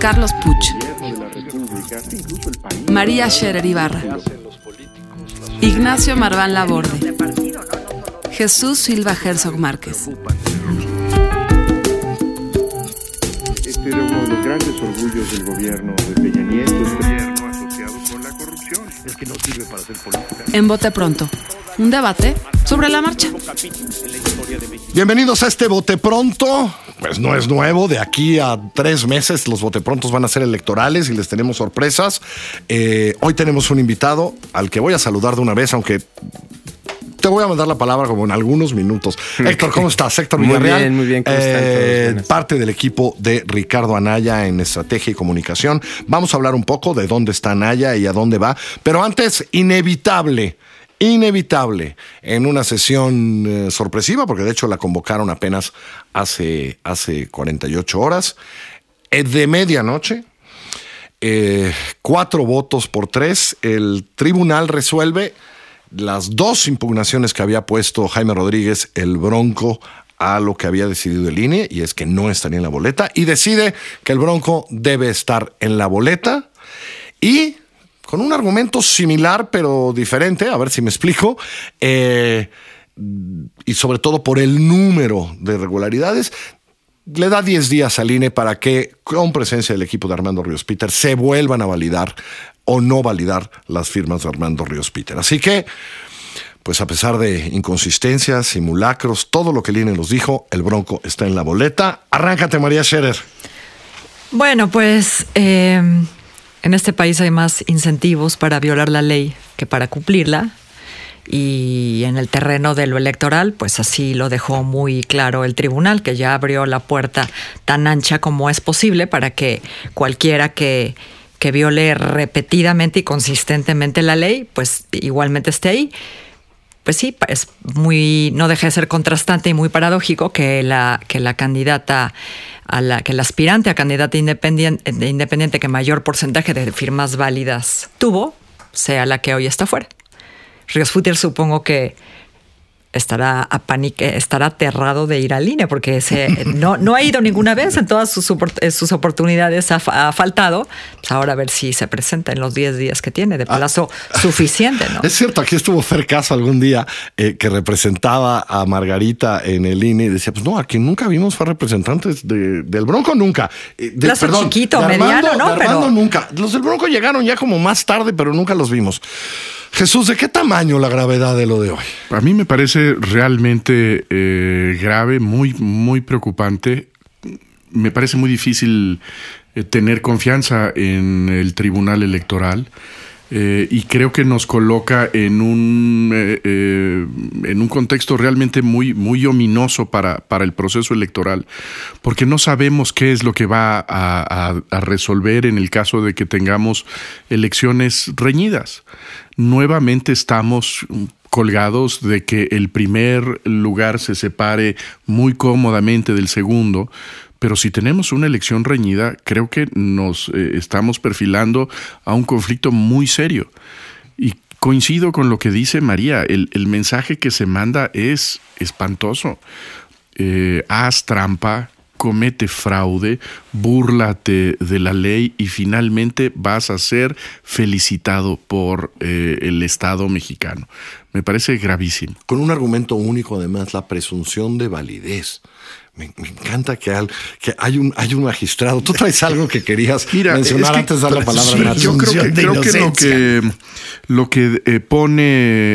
Carlos Puch. María Scherer Ibarra. Ignacio Marván Laborde. Jesús Silva Herzog Márquez. Este era uno de los grandes orgullos del gobierno de Peña Nieto, gobierno asociado con la corrupción. Es que no sirve para hacer política. En Bote Pronto, un debate sobre la marcha. Bienvenidos a este Bote Pronto. Pues no es nuevo, de aquí a tres meses los Bote Prontos van a ser electorales y les tenemos sorpresas. Eh, hoy tenemos un invitado al que voy a saludar de una vez, aunque te voy a mandar la palabra como en algunos minutos. Héctor, ¿cómo estás? Héctor Muy Villarreal. bien, muy bien, ¿cómo están? Eh, parte del equipo de Ricardo Anaya en Estrategia y Comunicación. Vamos a hablar un poco de dónde está Anaya y a dónde va. Pero antes, inevitable. Inevitable en una sesión eh, sorpresiva, porque de hecho la convocaron apenas hace, hace 48 horas, eh, de medianoche, eh, cuatro votos por tres. El tribunal resuelve las dos impugnaciones que había puesto Jaime Rodríguez, el Bronco, a lo que había decidido el INE, y es que no estaría en la boleta, y decide que el Bronco debe estar en la boleta, y con un argumento similar pero diferente, a ver si me explico, eh, y sobre todo por el número de irregularidades, le da 10 días al INE para que, con presencia del equipo de Armando Ríos Peter, se vuelvan a validar o no validar las firmas de Armando Ríos Peter. Así que, pues a pesar de inconsistencias, simulacros, todo lo que el INE nos dijo, el Bronco está en la boleta. Arráncate, María Scherer. Bueno, pues eh, en este país hay más incentivos para violar la ley que para cumplirla. Y en el terreno de lo electoral, pues así lo dejó muy claro el tribunal, que ya abrió la puerta tan ancha como es posible para que cualquiera que, que viole repetidamente y consistentemente la ley, pues igualmente esté ahí pues sí, es muy, no deja de ser contrastante y muy paradójico que la, que la candidata, a la, que el aspirante a candidata independiente, que mayor porcentaje de firmas válidas tuvo, sea la que hoy está fuera. Ríos Futter supongo que estará apanique, estará aterrado de ir al INE porque se, no, no ha ido ninguna vez en todas sus, opor- sus oportunidades, ha, fa- ha faltado. Pues ahora a ver si se presenta en los 10 días que tiene, de plazo suficiente, ¿no? Es cierto, aquí estuvo Fer Caso algún día eh, que representaba a Margarita en el INE y decía, pues no, a quien nunca vimos fue representantes de- del Bronco nunca. Eh, de- Plazo chiquito, de mediano, ¿no? de Armando Pero- nunca. Los del Bronco llegaron ya como más tarde, pero nunca los vimos. Jesús, ¿de qué tamaño la gravedad de lo de hoy? A mí me parece realmente eh, grave, muy, muy preocupante. Me parece muy difícil eh, tener confianza en el Tribunal Electoral. eh, y creo que nos coloca en un, en un contexto realmente muy, muy ominoso para, para el proceso electoral, porque no sabemos qué es lo que va a resolver en el caso de que tengamos elecciones reñidas. Nuevamente estamos colgados de que el primer lugar se separe muy cómodamente del segundo, pero si tenemos una elección reñida, creo que nos eh, estamos perfilando a un conflicto muy serio. Y coincido con lo que dice María, el, mensaje que se manda es espantoso. Eh, haz trampa, comete fraude, búrlate de la ley y finalmente vas a ser felicitado por eh, el Estado mexicano. Me parece gravísimo. Con un argumento único, además, la presunción de validez. Me, me encanta que, al- que hay, un, hay un magistrado. Tú traes algo que querías Mira, mencionar es que- antes de dar la palabra. Sí, yo creo que, creo que lo que lo que eh, pone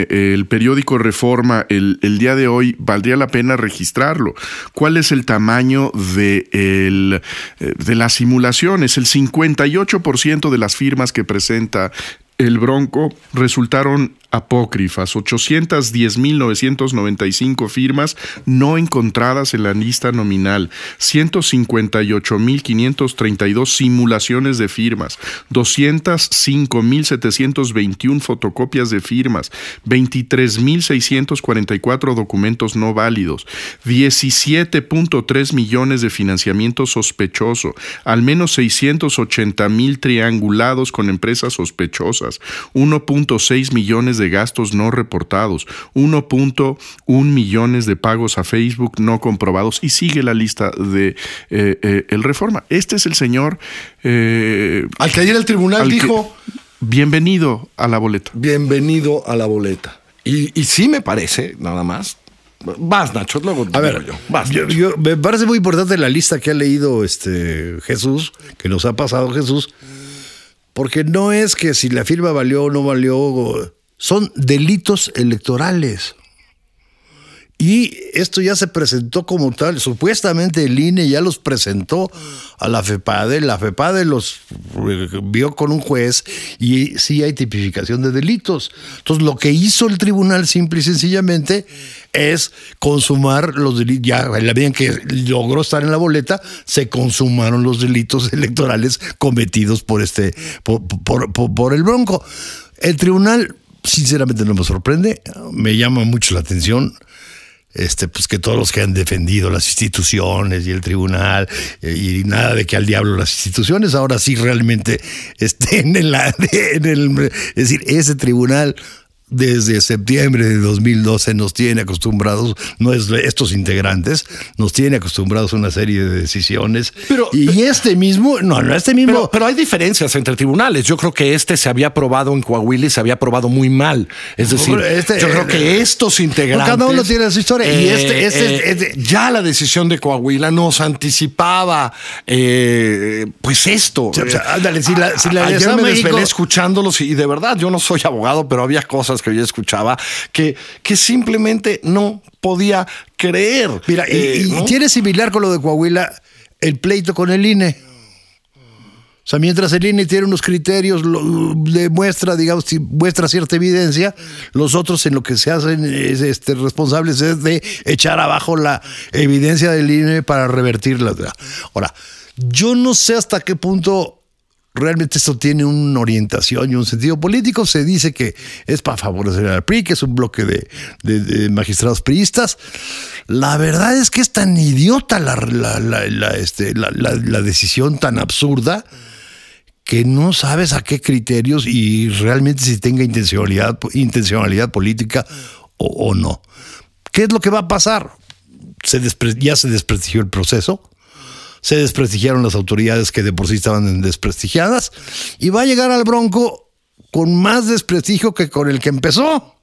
eh, el periódico Reforma el, el día de hoy valdría la pena registrarlo. ¿Cuál es el tamaño de, el, eh, de las simulaciones? El 58% de las firmas que presenta el Bronco resultaron apócrifas, 810.995 firmas no encontradas en la lista nominal, 158.532 simulaciones de firmas, 205.721 fotocopias de firmas, 23.644 documentos no válidos, 17.3 millones de financiamiento sospechoso, al menos 680.000 triangulados con empresas sospechosas, 1.6 millones de gastos no reportados, 1.1 millones de pagos a Facebook no comprobados y sigue la lista de eh, eh, el Reforma. Este es el señor eh, al que ayer el tribunal dijo bienvenido a la boleta. Bienvenido a la boleta. Y, y sí me parece, nada más, Vas, Nacho, luego a ver, yo. me parece muy importante la lista que ha leído este Jesús, que nos ha pasado Jesús, porque no es que si la firma valió o no valió, son delitos electorales. Y esto ya se presentó como tal, supuestamente el INE ya los presentó a la FEPADE, la FEPADE los eh, vio con un juez y sí hay tipificación de delitos. Entonces lo que hizo el tribunal simple y sencillamente es consumar los delitos, ya la medida en que logró estar en la boleta, se consumaron los delitos electorales cometidos por este, por el Bronco. El tribunal sinceramente no me sorprende, me llama mucho la atención este, pues que todos los que han defendido las instituciones y el tribunal eh, y nada de que al diablo las instituciones ahora sí realmente estén en la en el es decir ese tribunal desde septiembre de 2012 nos tiene acostumbrados, no es, estos integrantes, nos tiene acostumbrados a una serie de decisiones. Pero, y este mismo, no, no este mismo. Pero, hay diferencias entre tribunales. Yo creo que este se había aprobado en Coahuila y se había aprobado muy mal. Es decir, este, yo creo que eh, estos integrantes. Cada uno tiene su historia. y este, este, eh, este, ya la decisión de Coahuila nos anticipaba, eh, pues esto. ándale, si la, si la Ayer me México... escuchándolos y de verdad yo no soy abogado, pero había cosas que yo escuchaba, que, que simplemente no podía creer. Mira, y, eh, tiene similar con lo de Coahuila el pleito con el INE. O sea, mientras el INE tiene unos criterios, demuestra, digamos, muestra cierta evidencia, los otros en lo que se hacen es, este, responsables es de echar abajo la evidencia del INE para revertirla. Ahora, yo no sé hasta qué punto realmente esto tiene una orientación y un sentido político. Se dice que es para favorecer al PRI, que es un bloque de, magistrados priistas. La verdad es que es tan idiota este, la, decisión tan absurda que no sabes a qué criterios y realmente si tenga intencionalidad, intencionalidad política o, no. ¿Qué es lo que va a pasar? Ya se desprestigió el proceso se desprestigiaron las autoridades que de por sí estaban desprestigiadas y va a llegar al Bronco con más desprestigio que con el que empezó.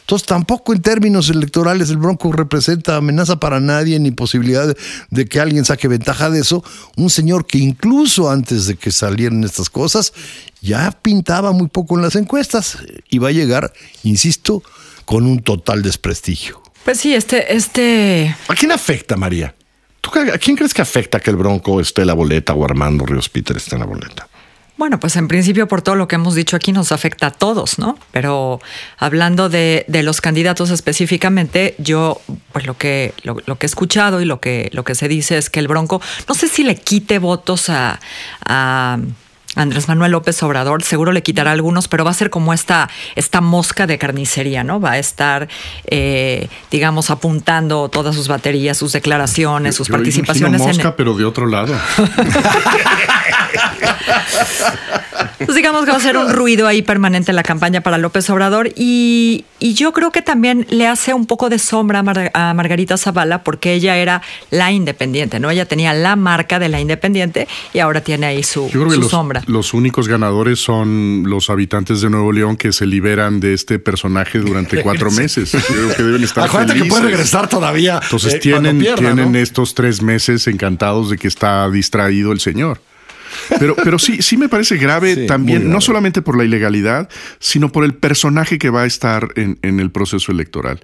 Entonces tampoco en términos electorales el Bronco representa amenaza para nadie ni posibilidad de, que alguien saque ventaja de eso. Un señor que incluso antes de que salieran estas cosas ya pintaba muy poco en las encuestas y va a llegar, insisto, con un total desprestigio. Pues sí, este, este. ¿A quién afecta, María? ¿A quién crees que afecta que el Bronco esté en la boleta o Armando Ríos Peter esté en la boleta? Bueno, pues en principio por todo lo que hemos dicho aquí nos afecta a todos, ¿no? Pero hablando de, los candidatos específicamente, yo pues lo que, lo, que he escuchado y lo que, lo que se dice es que el Bronco, no sé si le quite votos a Andrés Manuel López Obrador seguro le quitará algunos, pero va a ser como esta, esta mosca de carnicería, ¿no? Va a estar, eh, digamos, apuntando todas sus baterías, sus declaraciones, sus participaciones. mosca, pero de otro lado. pues digamos que va a ser un ruido ahí permanente en la campaña para López Obrador y, yo creo que también le hace un poco de sombra a, Margarita Zavala porque ella era la independiente, ¿no? Ella tenía la marca de la independiente y ahora tiene ahí su, sombra. Los únicos ganadores son los habitantes de Nuevo León que se liberan de este personaje durante cuatro meses. Creo que deben estar Acuérdate que puede regresar todavía. Entonces eh, tienen, tienen estos tres meses encantados de que está distraído el señor. Pero, pero sí, sí me parece grave Sí, también, no solamente por la ilegalidad, sino por el personaje que va a estar en, en el proceso electoral.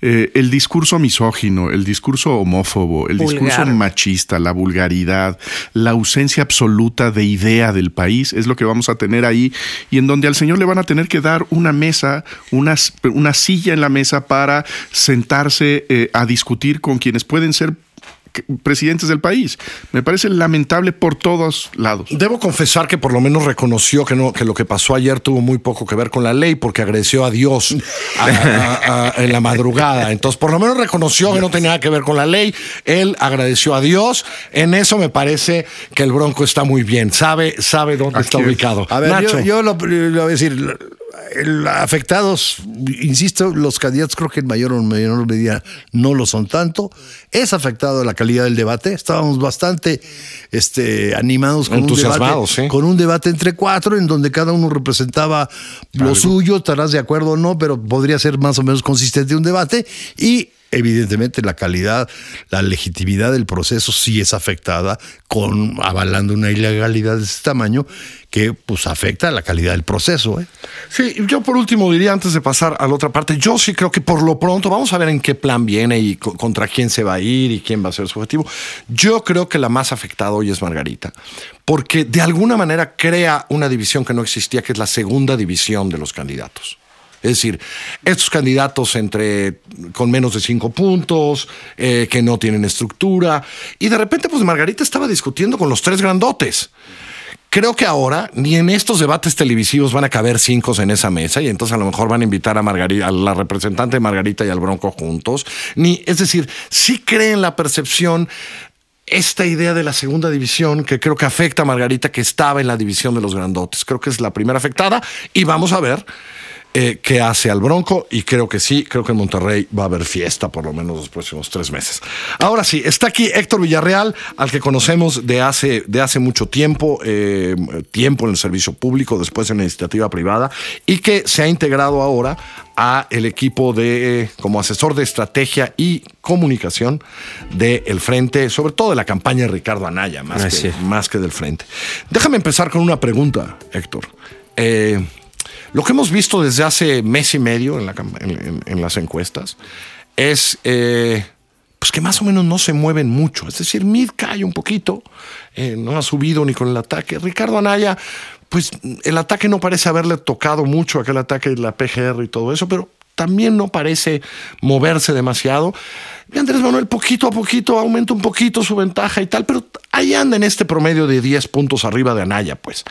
Eh, el discurso misógino, el discurso homófobo, el Vulgar. discurso machista, la vulgaridad, la ausencia absoluta de idea del país es lo que vamos a tener ahí y en donde al señor le van a tener que dar una mesa, una, una silla en la mesa para sentarse eh, a discutir con quienes pueden ser presidentes del país. Me parece lamentable por todos lados. Debo confesar que por lo menos reconoció que, no, que lo que pasó ayer tuvo muy poco que ver con la ley porque agradeció a Dios a- a- a- en la madrugada. Entonces, por lo menos reconoció que no tenía nada que ver con la ley. Él agradeció a Dios. En eso me parece que el Bronco está muy bien. Sabe, sabe dónde Aquí está es. ubicado. A ver, Nacho. yo, yo lo, lo voy a decir. El- afectados, insisto, los candidatos creo que en mayor o menor medida no lo son tanto. Es afectado la calidad del debate. Estábamos bastante este, animados con un, debate, sí. con un debate entre cuatro en donde cada uno representaba lo suyo, estarás de acuerdo o no, pero podría ser más o menos consistente un debate y evidentemente la calidad, la legitimidad del proceso sí es afectada con avalando una ilegalidad de ese tamaño que pues afecta la calidad del proceso. ¿eh? Sí, yo por último diría, antes de pasar a la otra parte, yo sí creo que por lo pronto vamos a ver en qué plan viene y co- contra quién se va a ir y quién va a ser su objetivo. Yo creo que la más afectada hoy es Margarita, porque de alguna manera crea una división que no existía, que es la segunda división de los candidatos. Es decir, estos candidatos entre con menos de cinco puntos, eh, que no tienen estructura, y de repente, pues Margarita estaba discutiendo con los tres grandotes. Creo que ahora ni en estos debates televisivos van a caber cinco en esa mesa y entonces a lo mejor van a invitar a Margarita, a la representante de Margarita y al Bronco juntos. Ni, es decir, sí creen la percepción esta idea de la segunda división que creo que afecta a Margarita que estaba en la división de los grandotes. Creo que es la primera afectada y vamos a ver eh, qué hace al Bronco y creo que sí, creo que en Monterrey va a haber fiesta por lo menos los próximos tres meses. Ahora sí, está aquí Héctor Villarreal, al que conocemos de hace, de hace mucho tiempo, eh, tiempo en el servicio público, después en la iniciativa privada y que se ha integrado ahora a el equipo de como asesor de estrategia y comunicación del frente, sobre todo de la campaña de Ricardo Anaya, más, que, más que del frente. Déjame empezar con una pregunta, Héctor. Eh, lo que hemos visto desde hace mes y medio en, las encuestas es eh, pues que más o menos no se mueven mucho. Es decir, Mid cae un poquito, eh, no ha subido ni con el ataque. Ricardo Anaya, pues el ataque no parece haberle tocado mucho, aquel ataque de la PGR y todo eso, pero también no parece moverse demasiado. Y Andrés Manuel poquito a poquito aumenta un poquito su ventaja y tal, pero ahí anda en este promedio de 10 puntos arriba de Anaya, pues.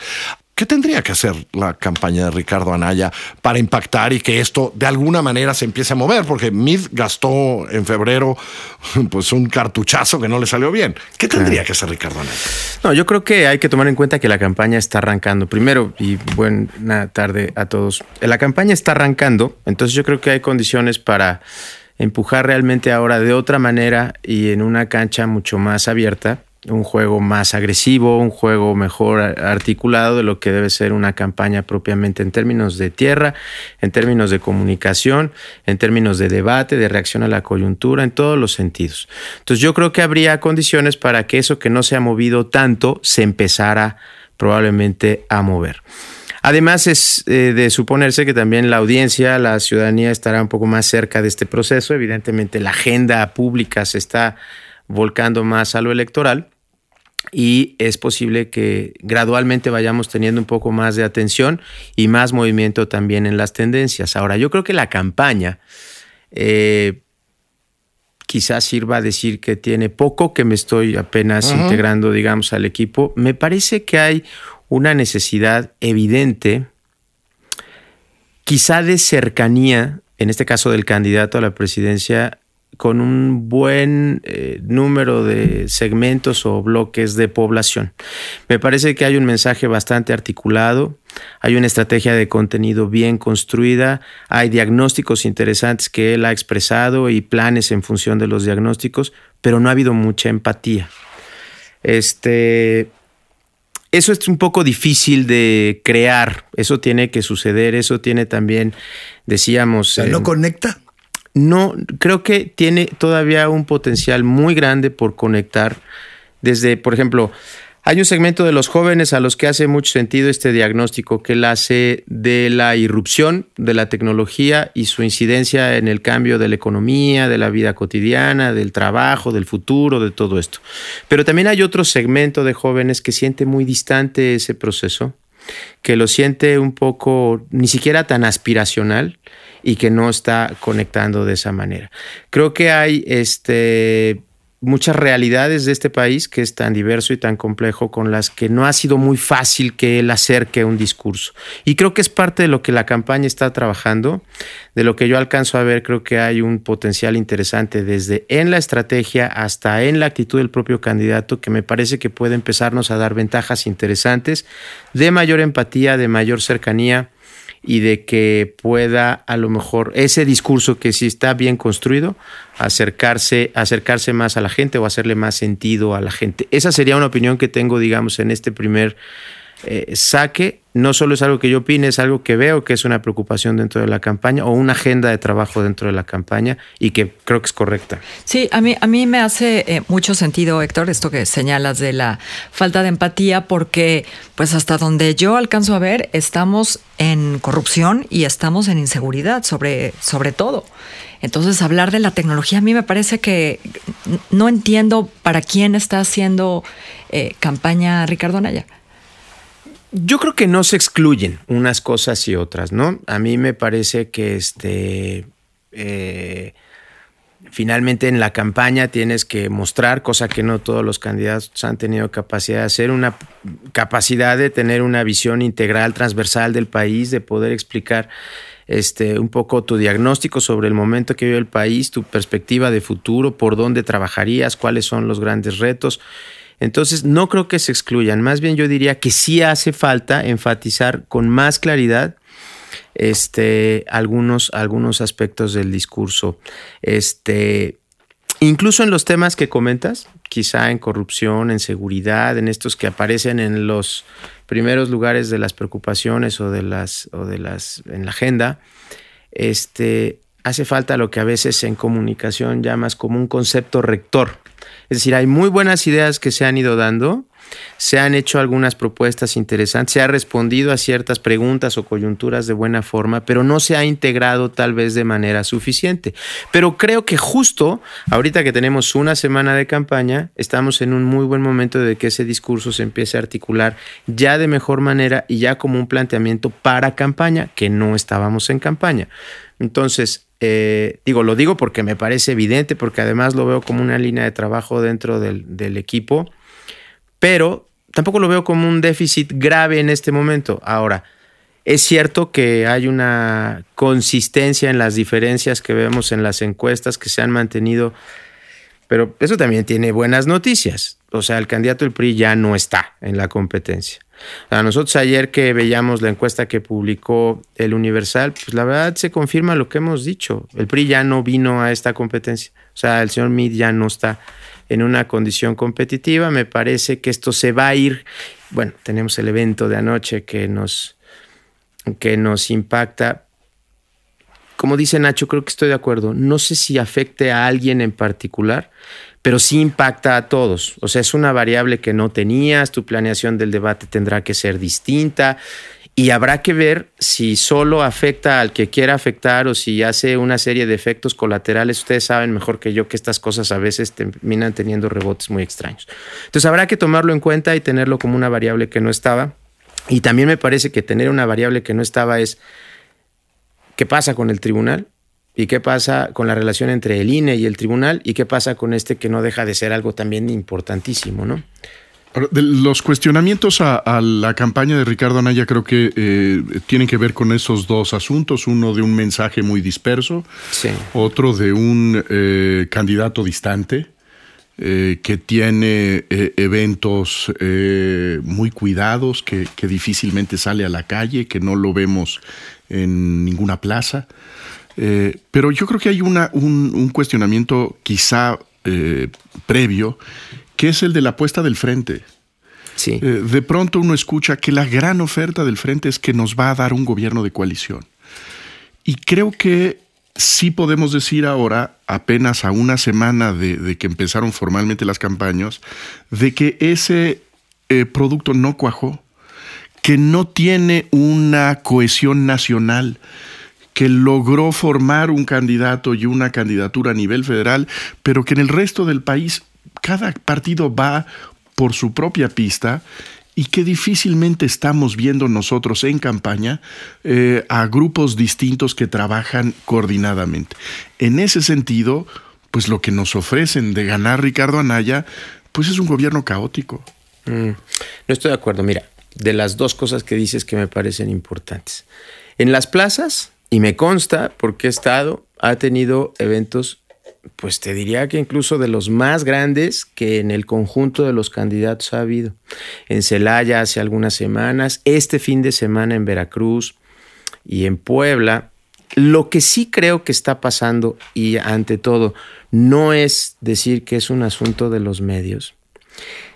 ¿Qué tendría que hacer la campaña de Ricardo Anaya para impactar y que esto de alguna manera se empiece a mover? Porque Mid gastó en febrero pues un cartuchazo que no le salió bien. ¿Qué tendría que hacer Ricardo Anaya? No, yo creo que hay que tomar en cuenta que la campaña está arrancando. Primero, y buena tarde a todos. La campaña está arrancando, entonces yo creo que hay condiciones para empujar realmente ahora de otra manera y en una cancha mucho más abierta, un juego más agresivo, un juego mejor articulado de lo que debe ser una campaña propiamente en términos de tierra, en términos de comunicación, en términos de debate, de reacción a la coyuntura, en todos los sentidos. Entonces yo creo que habría condiciones para que eso que no se ha movido tanto se empezara probablemente a mover. Además es eh, de suponerse que también la audiencia, la ciudadanía estará un poco más cerca de este proceso. Evidentemente la agenda pública se está volcando más a lo electoral y es posible que gradualmente vayamos teniendo un poco más de atención y más movimiento también en las tendencias. Ahora, yo creo que la campaña eh, quizás sirva a decir que tiene poco, que me estoy apenas uh -huh. integrando, digamos, al equipo. Me parece que hay una necesidad evidente, quizá de cercanía, en este caso del candidato a la presidencia, con un buen eh, número de segmentos o bloques de población. Me parece que hay un mensaje bastante articulado, hay una estrategia de contenido bien construida, hay diagnósticos interesantes que él ha expresado y planes en función de los diagnósticos, pero no ha habido mucha empatía. Este, eso es un poco difícil de crear, eso tiene que suceder, eso tiene también, decíamos... ¿No eh, conecta? No, creo que tiene todavía un potencial muy grande por conectar desde, por ejemplo, Hay un segmento de los jóvenes a los que hace mucho sentido este diagnóstico que él hace de la irrupción de la tecnología y su incidencia en el cambio de la economía, de la vida cotidiana, del trabajo, del futuro, de todo esto. Pero también hay otro segmento de jóvenes que siente muy distante ese proceso, que lo siente un poco ni siquiera tan aspiracional y que no está conectando de esa manera. Creo que hay este muchas realidades de este país que es tan diverso y tan complejo con las que no ha sido muy fácil que él acerque un discurso. Y creo que es parte de lo que la campaña está trabajando, de lo que yo alcanzo a ver, creo que hay un potencial interesante desde en la estrategia hasta en la actitud del propio candidato que me parece que puede empezarnos a dar ventajas interesantes de mayor empatía, de mayor cercanía y de que pueda a lo mejor ese discurso que si está bien construido, acercarse, acercarse más a la gente o hacerle más sentido a la gente. Esa sería una opinión que tengo, digamos, en este primer eh, saque. No solo es algo que yo opine, es algo que veo que es una preocupación dentro de la campaña o una agenda de trabajo dentro de la campaña y que creo que es correcta. Sí, a mí, a mí me hace eh, mucho sentido, Héctor, esto que señalas de la falta de empatía, porque pues hasta donde yo alcanzo a ver, estamos en corrupción y estamos en inseguridad, sobre, sobre todo. Entonces, hablar de la tecnología a mí me parece que no entiendo para quién está haciendo eh, campaña Ricardo Anaya. Yo creo que no se excluyen unas cosas y otras, ¿no? A mí me parece que este. Eh, finalmente en la campaña tienes que mostrar, cosa que no todos los candidatos han tenido capacidad de hacer, una capacidad de tener una visión integral, transversal del país, de poder explicar este, un poco tu diagnóstico sobre el momento que vive el país, tu perspectiva de futuro, por dónde trabajarías, cuáles son los grandes retos. Entonces, no creo que se excluyan, más bien yo diría que sí hace falta enfatizar con más claridad este, algunos, algunos aspectos del discurso. Este, incluso en los temas que comentas, quizá en corrupción, en seguridad, en estos que aparecen en los primeros lugares de las preocupaciones o de las, o de las en la agenda, este, hace falta lo que a veces en comunicación llamas como un concepto rector. Es decir, hay muy buenas ideas que se han ido dando, se han hecho algunas propuestas interesantes, se ha respondido a ciertas preguntas o coyunturas de buena forma, pero no se ha integrado tal vez de manera suficiente. Pero creo que justo ahorita que tenemos una semana de campaña, estamos en un muy buen momento de que ese discurso se empiece a articular ya de mejor manera y ya como un planteamiento para campaña, que no estábamos en campaña. Entonces, eh, digo, lo digo porque me parece evidente, porque además lo veo como una línea de trabajo dentro del, equipo, pero tampoco lo veo como un déficit grave en este momento. Ahora, es cierto que hay una consistencia en las diferencias que vemos en las encuestas que se han mantenido, pero eso también tiene buenas noticias. O sea, el candidato del PRI ya no está en la competencia. A nosotros ayer que veíamos la encuesta que publicó el Universal, pues la verdad se confirma lo que hemos dicho. El PRI ya no vino a esta competencia. O sea, el señor Mid ya no está en una condición competitiva. Me parece que esto se va a ir. Bueno, tenemos el evento de anoche que nos, que nos impacta. Como dice Nacho, creo que estoy de acuerdo. No sé si afecte a alguien en particular, pero sí impacta a todos. O sea, es una variable que no tenías, tu planeación del debate tendrá que ser distinta y habrá que ver si solo afecta al que quiera afectar o si hace una serie de efectos colaterales. Ustedes saben mejor que yo que estas cosas a veces terminan teniendo rebotes muy extraños. Entonces habrá que tomarlo en cuenta y tenerlo como una variable que no estaba. Y también me parece que tener una variable que no estaba es qué pasa con el tribunal ¿Y qué pasa con la relación entre el INE y el tribunal? ¿Y qué pasa con este que no deja de ser algo también importantísimo, ¿no? Los cuestionamientos a, la campaña de Ricardo Anaya creo que eh, tienen que ver con esos dos asuntos, uno de un mensaje muy disperso, otro de un eh, candidato distante, eh, que tiene eventos muy cuidados, que, difícilmente sale a la calle, que no lo vemos en ninguna plaza. Pero yo creo que hay una, un, cuestionamiento quizá eh, previo, que es el de la apuesta del frente. Sí. Eh, de pronto uno escucha que la gran oferta del frente es que nos va a dar un gobierno de coalición. Y creo que sí podemos decir ahora, apenas a una semana de, de que empezaron formalmente las campañas, de que ese eh, producto no cuajó, que no tiene una cohesión nacional, que logró formar un candidato y una candidatura a nivel federal, pero que en el resto del país cada partido va por su propia pista y que difícilmente estamos viendo nosotros en campaña eh, a grupos distintos que trabajan coordinadamente. En ese sentido, pues lo que nos ofrecen de ganar Ricardo Anaya, pues es un gobierno caótico. Mm, no estoy de acuerdo. Mira, de las dos cosas que dices que me parecen importantes. En las plazas, y me consta porque he estado, ha tenido eventos pues te diría que incluso de los más grandes que en el conjunto de los candidatos ha habido. En Celaya hace algunas semanas, este fin de semana en Veracruz y en Puebla. Lo que sí creo que está pasando y ante todo no es decir que es un asunto de los medios,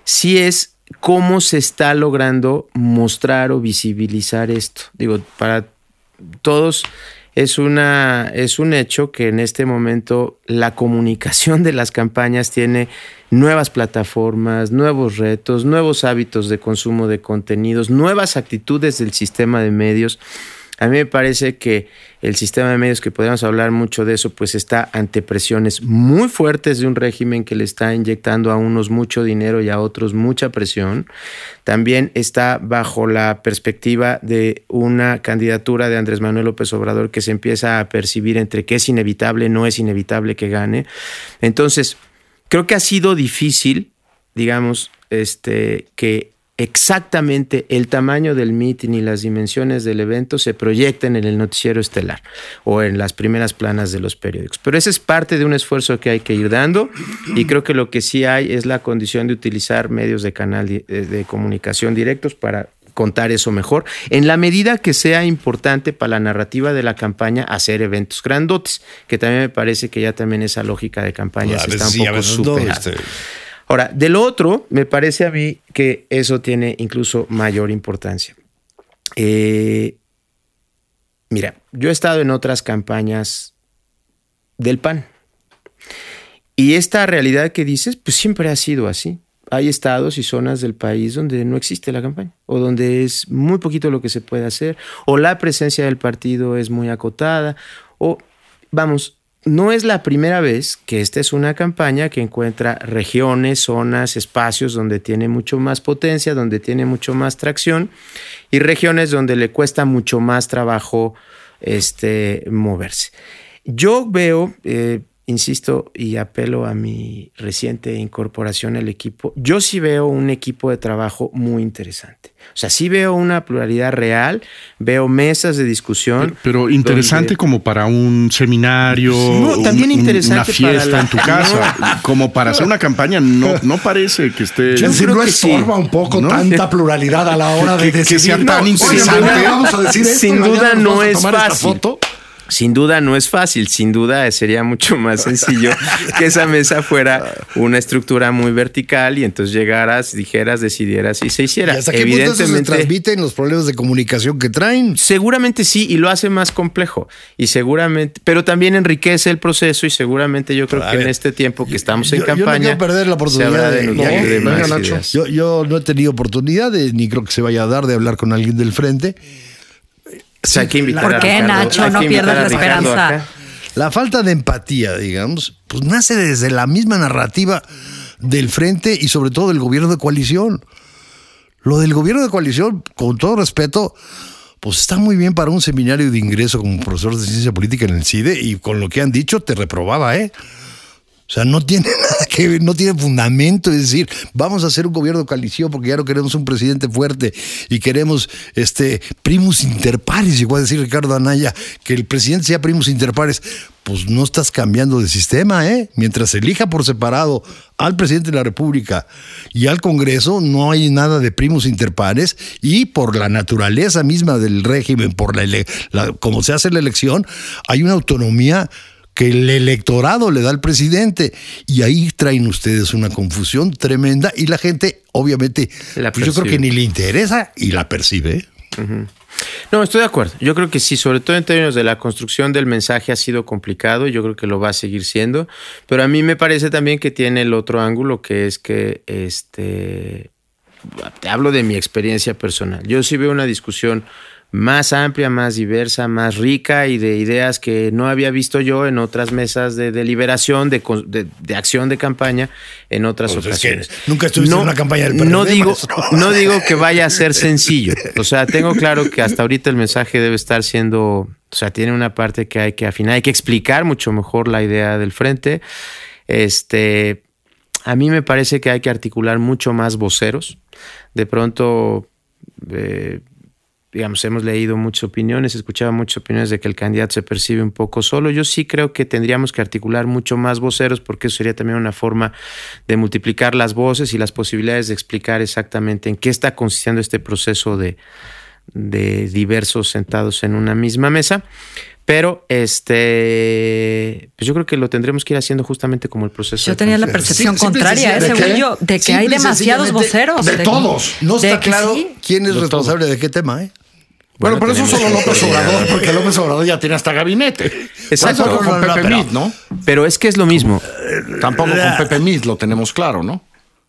sí es cómo se está logrando mostrar o visibilizar esto. Digo, para todos es, una, es un hecho que en este momento la comunicación de las campañas tiene nuevas plataformas, nuevos retos, nuevos hábitos de consumo de contenidos, nuevas actitudes del sistema de medios a mí me parece que el sistema de medios, que podríamos hablar mucho de eso, pues está ante presiones muy fuertes de un régimen que le está inyectando a unos mucho dinero y a otros mucha presión. También está bajo la perspectiva de una candidatura de Andrés Manuel López Obrador que se empieza a percibir entre que es inevitable, no es inevitable que gane. Entonces, creo que ha sido difícil, digamos, este, que exactamente el tamaño del meeting y las dimensiones del evento se proyecten en el noticiero estelar o en las primeras planas de los periódicos. Pero ese es parte de un esfuerzo que hay que ir dando y creo que lo que sí hay es la condición de utilizar medios de canal de, comunicación directos para contar eso mejor, en la medida que sea importante para la narrativa de la campaña hacer eventos grandotes, que también me parece que ya también esa lógica de campaña se está un poco superada. Ahora, del otro, me parece a mí que eso tiene incluso mayor importancia. Eh, mira, yo he estado en otras campañas del PAN. Y esta realidad que dices, pues siempre ha sido así. Hay estados y zonas del país donde no existe la campaña, o donde es muy poquito lo que se puede hacer, o la presencia del partido es muy acotada, o vamos, no es la primera vez que esta es una campaña que encuentra regiones, zonas, espacios donde tiene mucho más potencia, donde tiene mucho más tracción y regiones donde le cuesta mucho más trabajo este, moverse. Yo veo, eh, insisto y apelo a mi reciente incorporación al equipo, yo sí veo un equipo de trabajo muy interesante. O sea, sí veo una pluralidad real, veo mesas de discusión. Pero, interesante como para un seminario, no, también interesante una fiesta en tu casa, como para hacer una campaña, no, no parece que esté... Yo creo no estorba un poco tanta pluralidad a la hora de decidir. Que sea tan interesante. vamos a decir Sin duda no es fácil. Sin duda no es fácil, sin duda sería mucho más sencillo que esa mesa fuera una estructura muy vertical y entonces llegaras, dijeras, decidieras y se hiciera. ¿Y hasta qué Evidentemente, se transmiten los problemas de comunicación que traen? Seguramente sí, y lo hace más complejo. Y seguramente, pero también enriquece el proceso y seguramente yo creo que en este tiempo que estamos en campaña. Yo no quiero perder la oportunidad de, de, yo, yo no he tenido oportunidad, ni creo que se vaya a dar, de hablar con alguien del frente ¿Por qué, Nacho? No pierdas la esperanza. La falta de empatía, digamos, pues nace desde la misma narrativa del frente y sobre todo del gobierno de coalición. Lo del gobierno de coalición, con todo respeto, pues está muy bien para un seminario de ingreso como profesor de ciencia política en el CIDE y con lo que han dicho te reprobaba, ¿eh? O sea, no tiene nada que ver, no tiene fundamento. Es decir, vamos a hacer un gobierno coalición porque ya no queremos un presidente fuerte y queremos este primus inter pares. Llegó a decir Ricardo Anaya que el presidente sea primus inter pares. Pues no estás cambiando de sistema, ¿eh? Mientras elija por separado al presidente de la República y al Congreso, no hay nada de primus inter pares y por la naturaleza misma del régimen, por la, la como se hace la elección, hay una autonomía que el electorado le da al presidente. Y ahí traen ustedes una confusión tremenda y la gente, obviamente, pues yo creo que ni le interesa y la percibe. No, estoy de acuerdo. Yo creo que sí, sobre todo en términos de la construcción del mensaje ha sido complicado. Yo creo que lo va a seguir siendo. Pero a mí me parece también que tiene el otro ángulo, que es que este te hablo de mi experiencia personal. Yo sí veo una discusión más amplia, más diversa, más rica y de ideas que no había visto yo en otras mesas de deliberación, de, de, de acción de campaña en otras Pues es ocasiones. que nunca estuviste en una campaña del PRD, No digo, maestro. no digo que vaya a ser sencillo. O sea, tengo claro que hasta ahorita el mensaje debe estar siendo, o sea, tiene una parte que hay que afinar, hay que explicar mucho mejor la idea del frente. Este, a mí me parece que hay que articular mucho más voceros. De pronto, eh, digamos, hemos leído muchas opiniones, escuchado muchas opiniones de que el candidato se percibe un poco solo. Yo sí creo que tendríamos que articular mucho más voceros porque eso sería también una forma de multiplicar las voces y las posibilidades de explicar exactamente en qué está consistiendo este proceso de, de diversos sentados en una misma mesa. Pero este, pues yo creo que lo tendremos que ir haciendo justamente como el proceso. Yo tenía la percepción contraria, ¿eh, sencillamente- según yo, de que Simple hay demasiados voceros. de todos. No de está claro sí. quién es De responsable de qué tema, ¿eh? Bueno, pero eso tenemos solo López. Obrador, porque López Obrador ya tiene hasta gabinete. Exacto. Tampoco con No, Pepe pero- Mit, ¿no? Pero es que es lo mismo. Tampoco con Pepe Mit lo tenemos claro, ¿no?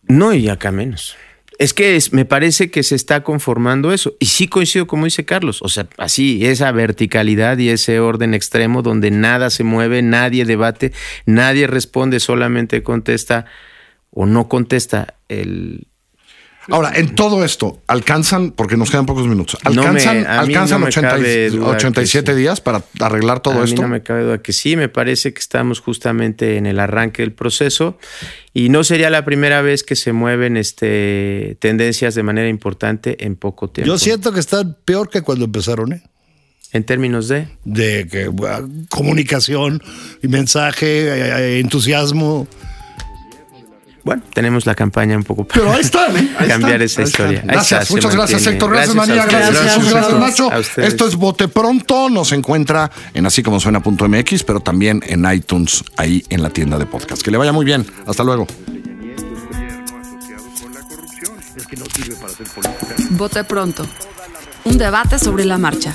No, y acá menos. Es que es- me parece que se está conformando eso. Y sí coincido, como dice Carlos. O sea, así, esa verticalidad y ese orden extremo donde nada se mueve, nadie debate, nadie responde, solamente contesta o no contesta el. Ahora, en todo esto, ¿alcanzan, porque nos quedan pocos minutos, No me- alcanzan, alcanzan no me 80 y- cabe duda que 87 sí. días para arreglar todo a esto? mí no me cabe duda que sí, me parece que estamos justamente en el arranque del proceso y no sería la primera vez que se mueven este, tendencias de manera importante en poco tiempo. Yo siento que están peor que cuando empezaron, ¿eh? En términos de... De que bueno, comunicación, y mensaje, eh, eh, entusiasmo. Bueno, tenemos la campaña un poco para Pero ahí están, ¿eh? Ahí cambiar están, esa ahí historia. están. Gracias, está, muchas gracias. Héctor. Gracias, Gracias María. Gracias. Gracias, Gracias Nacho. Esto es Bote Pronto. Nos encuentra en así como suena.mx, pero también en iTunes, ahí en la tienda de podcast. Que le vaya muy bien. Hasta luego. Vote pronto. Un debate sobre la marcha.